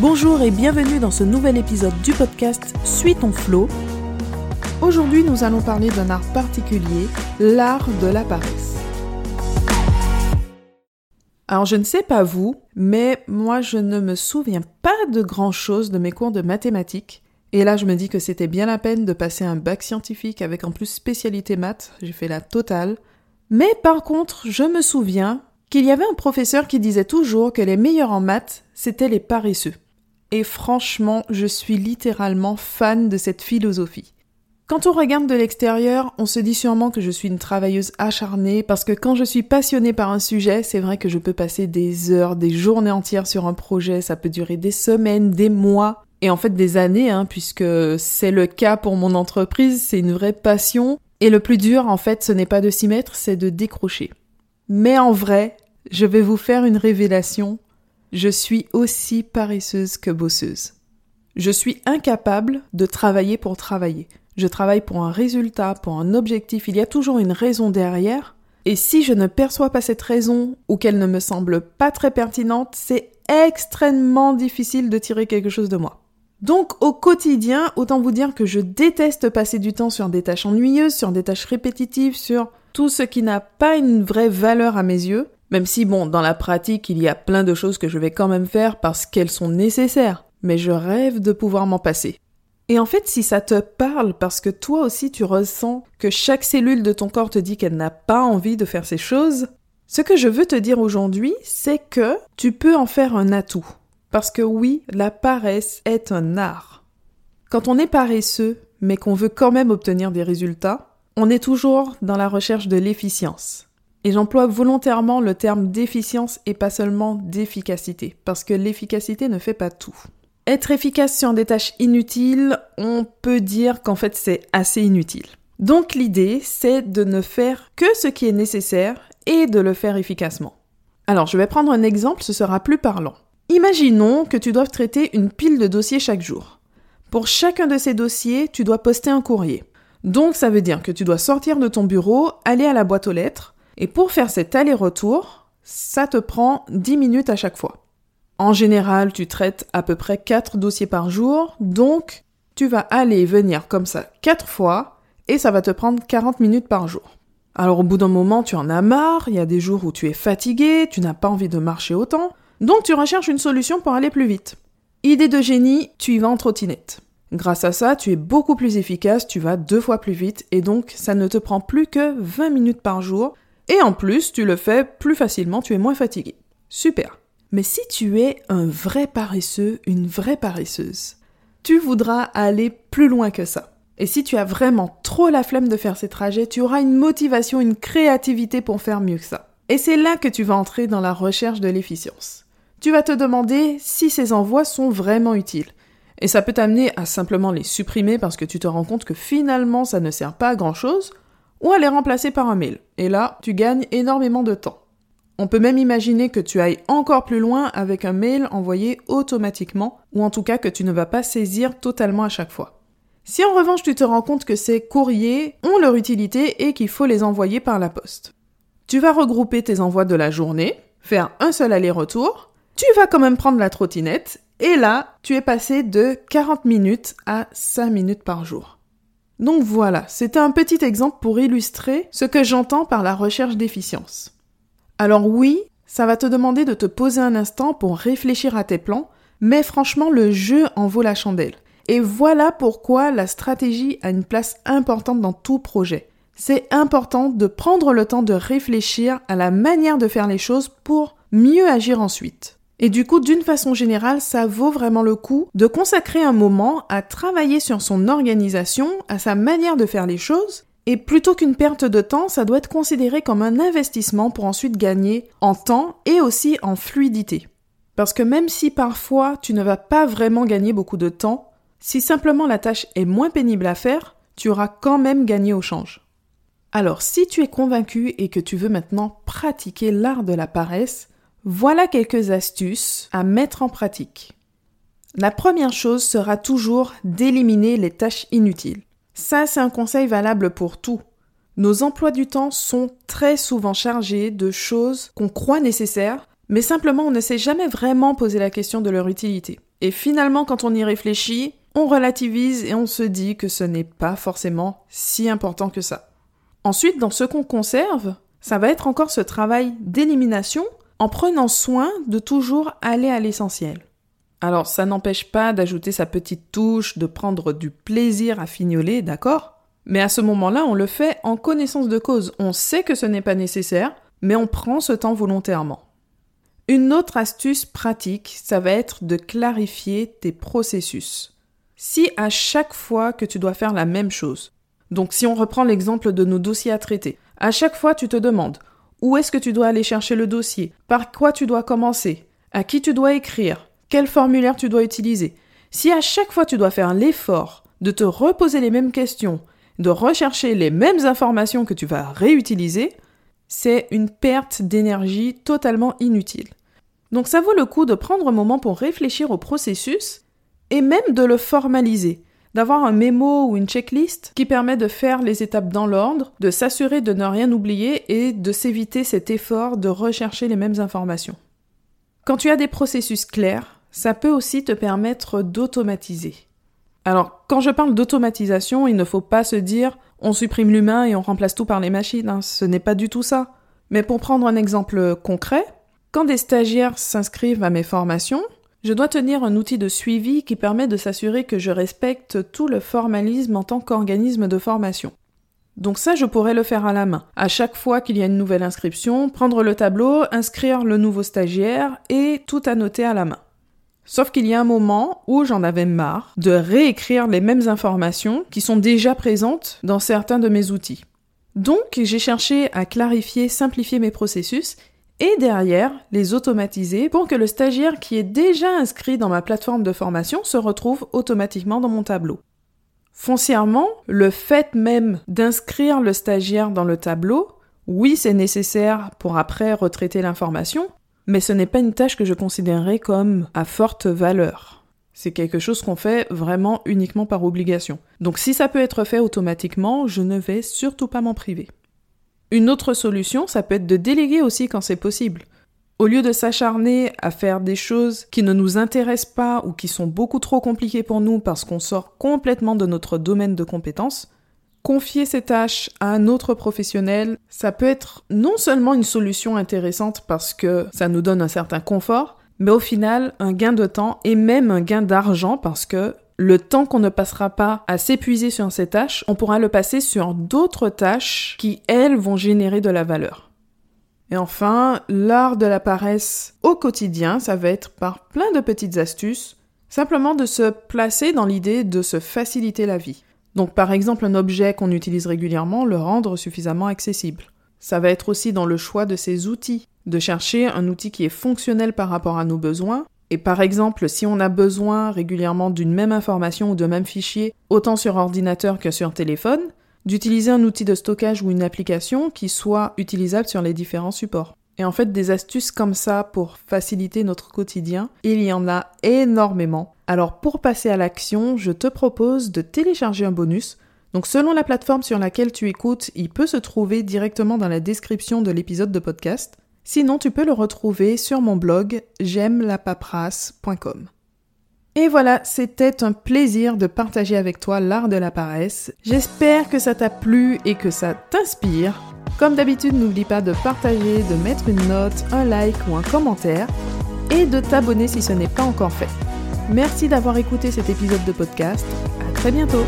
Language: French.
Bonjour et bienvenue dans ce nouvel épisode du podcast Suis ton flow. Aujourd'hui, nous allons parler d'un art particulier, l'art de la paresse. Alors, je ne sais pas vous, mais moi, je ne me souviens pas de grand-chose de mes cours de mathématiques. Et là, je me dis que c'était bien la peine de passer un bac scientifique avec en plus spécialité maths. J'ai fait la totale. Mais par contre, je me souviens qu'il y avait un professeur qui disait toujours que les meilleurs en maths, c'étaient les paresseux. Et franchement, je suis littéralement fan de cette philosophie. Quand on regarde de l'extérieur, on se dit sûrement que je suis une travailleuse acharnée parce que quand je suis passionnée par un sujet, c'est vrai que je peux passer des heures, des journées entières sur un projet, ça peut durer des semaines, des mois et en fait des années, hein, puisque c'est le cas pour mon entreprise, c'est une vraie passion. Et le plus dur, en fait, ce n'est pas de s'y mettre, c'est de décrocher. Mais en vrai, je vais vous faire une révélation, je suis aussi paresseuse que bosseuse. Je suis incapable de travailler pour travailler. Je travaille pour un résultat, pour un objectif, il y a toujours une raison derrière. Et si je ne perçois pas cette raison ou qu'elle ne me semble pas très pertinente, c'est extrêmement difficile de tirer quelque chose de moi. Donc au quotidien, autant vous dire que je déteste passer du temps sur des tâches ennuyeuses, sur des tâches répétitives, sur tout ce qui n'a pas une vraie valeur à mes yeux. Même si, bon, dans la pratique, il y a plein de choses que je vais quand même faire parce qu'elles sont nécessaires. Mais je rêve de pouvoir m'en passer. Et en fait, si ça te parle parce que toi aussi tu ressens que chaque cellule de ton corps te dit qu'elle n'a pas envie de faire ces choses, ce que je veux te dire aujourd'hui, c'est que tu peux en faire un atout. Parce que oui, la paresse est un art. Quand on est paresseux, mais qu'on veut quand même obtenir des résultats, on est toujours dans la recherche de l'efficience. Et j'emploie volontairement le terme d'efficience et pas seulement d'efficacité, parce que l'efficacité ne fait pas tout. Être efficace sur des tâches inutiles, on peut dire qu'en fait c'est assez inutile. Donc l'idée, c'est de ne faire que ce qui est nécessaire et de le faire efficacement. Alors je vais prendre un exemple, ce sera plus parlant. Imaginons que tu doives traiter une pile de dossiers chaque jour. Pour chacun de ces dossiers, tu dois poster un courrier. Donc ça veut dire que tu dois sortir de ton bureau, aller à la boîte aux lettres, et pour faire cet aller-retour, ça te prend 10 minutes à chaque fois. En général, tu traites à peu près 4 dossiers par jour, donc tu vas aller et venir comme ça 4 fois, et ça va te prendre 40 minutes par jour. Alors au bout d'un moment, tu en as marre, il y a des jours où tu es fatigué, tu n'as pas envie de marcher autant, donc tu recherches une solution pour aller plus vite. Idée de génie, tu y vas en trottinette. Grâce à ça, tu es beaucoup plus efficace, tu vas deux fois plus vite, et donc ça ne te prend plus que 20 minutes par jour, et en plus, tu le fais plus facilement, tu es moins fatigué. Super. Mais si tu es un vrai paresseux, une vraie paresseuse, tu voudras aller plus loin que ça. Et si tu as vraiment trop la flemme de faire ces trajets, tu auras une motivation, une créativité pour faire mieux que ça. Et c'est là que tu vas entrer dans la recherche de l'efficience. Tu vas te demander si ces envois sont vraiment utiles. Et ça peut t'amener à simplement les supprimer parce que tu te rends compte que finalement ça ne sert pas à grand chose, ou à les remplacer par un mail. Et là, tu gagnes énormément de temps. On peut même imaginer que tu ailles encore plus loin avec un mail envoyé automatiquement, ou en tout cas que tu ne vas pas saisir totalement à chaque fois. Si en revanche tu te rends compte que ces courriers ont leur utilité et qu'il faut les envoyer par la poste, tu vas regrouper tes envois de la journée, faire un seul aller-retour, tu vas quand même prendre la trottinette, et là, tu es passé de 40 minutes à 5 minutes par jour. Donc voilà, c'était un petit exemple pour illustrer ce que j'entends par la recherche d'efficience. Alors oui, ça va te demander de te poser un instant pour réfléchir à tes plans, mais franchement le jeu en vaut la chandelle. Et voilà pourquoi la stratégie a une place importante dans tout projet. C'est important de prendre le temps de réfléchir à la manière de faire les choses pour mieux agir ensuite. Et du coup, d'une façon générale, ça vaut vraiment le coup de consacrer un moment à travailler sur son organisation, à sa manière de faire les choses, et plutôt qu'une perte de temps, ça doit être considéré comme un investissement pour ensuite gagner en temps et aussi en fluidité. Parce que même si parfois tu ne vas pas vraiment gagner beaucoup de temps, si simplement la tâche est moins pénible à faire, tu auras quand même gagné au change. Alors si tu es convaincu et que tu veux maintenant pratiquer l'art de la paresse, voilà quelques astuces à mettre en pratique. La première chose sera toujours d'éliminer les tâches inutiles. Ça, c'est un conseil valable pour tout. Nos emplois du temps sont très souvent chargés de choses qu'on croit nécessaires, mais simplement on ne s'est jamais vraiment posé la question de leur utilité. Et finalement, quand on y réfléchit, on relativise et on se dit que ce n'est pas forcément si important que ça. Ensuite, dans ce qu'on conserve, ça va être encore ce travail d'élimination en prenant soin de toujours aller à l'essentiel. Alors, ça n'empêche pas d'ajouter sa petite touche, de prendre du plaisir à fignoler, d'accord? Mais à ce moment-là, on le fait en connaissance de cause. On sait que ce n'est pas nécessaire, mais on prend ce temps volontairement. Une autre astuce pratique, ça va être de clarifier tes processus. Si à chaque fois que tu dois faire la même chose, donc si on reprend l'exemple de nos dossiers à traiter, à chaque fois tu te demandes où est-ce que tu dois aller chercher le dossier, par quoi tu dois commencer, à qui tu dois écrire, quel formulaire tu dois utiliser? Si à chaque fois tu dois faire l'effort de te reposer les mêmes questions, de rechercher les mêmes informations que tu vas réutiliser, c'est une perte d'énergie totalement inutile. Donc ça vaut le coup de prendre un moment pour réfléchir au processus et même de le formaliser, d'avoir un mémo ou une checklist qui permet de faire les étapes dans l'ordre, de s'assurer de ne rien oublier et de s'éviter cet effort de rechercher les mêmes informations. Quand tu as des processus clairs, ça peut aussi te permettre d'automatiser. Alors, quand je parle d'automatisation, il ne faut pas se dire on supprime l'humain et on remplace tout par les machines, hein. ce n'est pas du tout ça. Mais pour prendre un exemple concret, quand des stagiaires s'inscrivent à mes formations, je dois tenir un outil de suivi qui permet de s'assurer que je respecte tout le formalisme en tant qu'organisme de formation. Donc ça, je pourrais le faire à la main. À chaque fois qu'il y a une nouvelle inscription, prendre le tableau, inscrire le nouveau stagiaire et tout annoter à la main. Sauf qu'il y a un moment où j'en avais marre de réécrire les mêmes informations qui sont déjà présentes dans certains de mes outils. Donc j'ai cherché à clarifier, simplifier mes processus et derrière les automatiser pour que le stagiaire qui est déjà inscrit dans ma plateforme de formation se retrouve automatiquement dans mon tableau. Foncièrement, le fait même d'inscrire le stagiaire dans le tableau, oui c'est nécessaire pour après retraiter l'information, mais ce n'est pas une tâche que je considérerais comme à forte valeur. C'est quelque chose qu'on fait vraiment uniquement par obligation. Donc si ça peut être fait automatiquement, je ne vais surtout pas m'en priver. Une autre solution, ça peut être de déléguer aussi quand c'est possible. Au lieu de s'acharner à faire des choses qui ne nous intéressent pas ou qui sont beaucoup trop compliquées pour nous parce qu'on sort complètement de notre domaine de compétences, confier ces tâches à un autre professionnel, ça peut être non seulement une solution intéressante parce que ça nous donne un certain confort, mais au final un gain de temps et même un gain d'argent parce que le temps qu'on ne passera pas à s'épuiser sur ces tâches, on pourra le passer sur d'autres tâches qui, elles, vont générer de la valeur. Et enfin, l'art de la paresse au quotidien, ça va être par plein de petites astuces, simplement de se placer dans l'idée de se faciliter la vie. Donc par exemple un objet qu'on utilise régulièrement, le rendre suffisamment accessible. Ça va être aussi dans le choix de ses outils, de chercher un outil qui est fonctionnel par rapport à nos besoins et par exemple, si on a besoin régulièrement d'une même information ou de même fichier, autant sur ordinateur que sur téléphone, d'utiliser un outil de stockage ou une application qui soit utilisable sur les différents supports. Et en fait, des astuces comme ça pour faciliter notre quotidien, il y en a énormément. Alors pour passer à l'action, je te propose de télécharger un bonus. Donc selon la plateforme sur laquelle tu écoutes, il peut se trouver directement dans la description de l'épisode de podcast. Sinon, tu peux le retrouver sur mon blog j'aime la paperasse.com. Et voilà, c'était un plaisir de partager avec toi l'art de la paresse. J'espère que ça t'a plu et que ça t'inspire. Comme d'habitude, n'oublie pas de partager, de mettre une note, un like ou un commentaire et de t'abonner si ce n'est pas encore fait. Merci d'avoir écouté cet épisode de podcast. À très bientôt.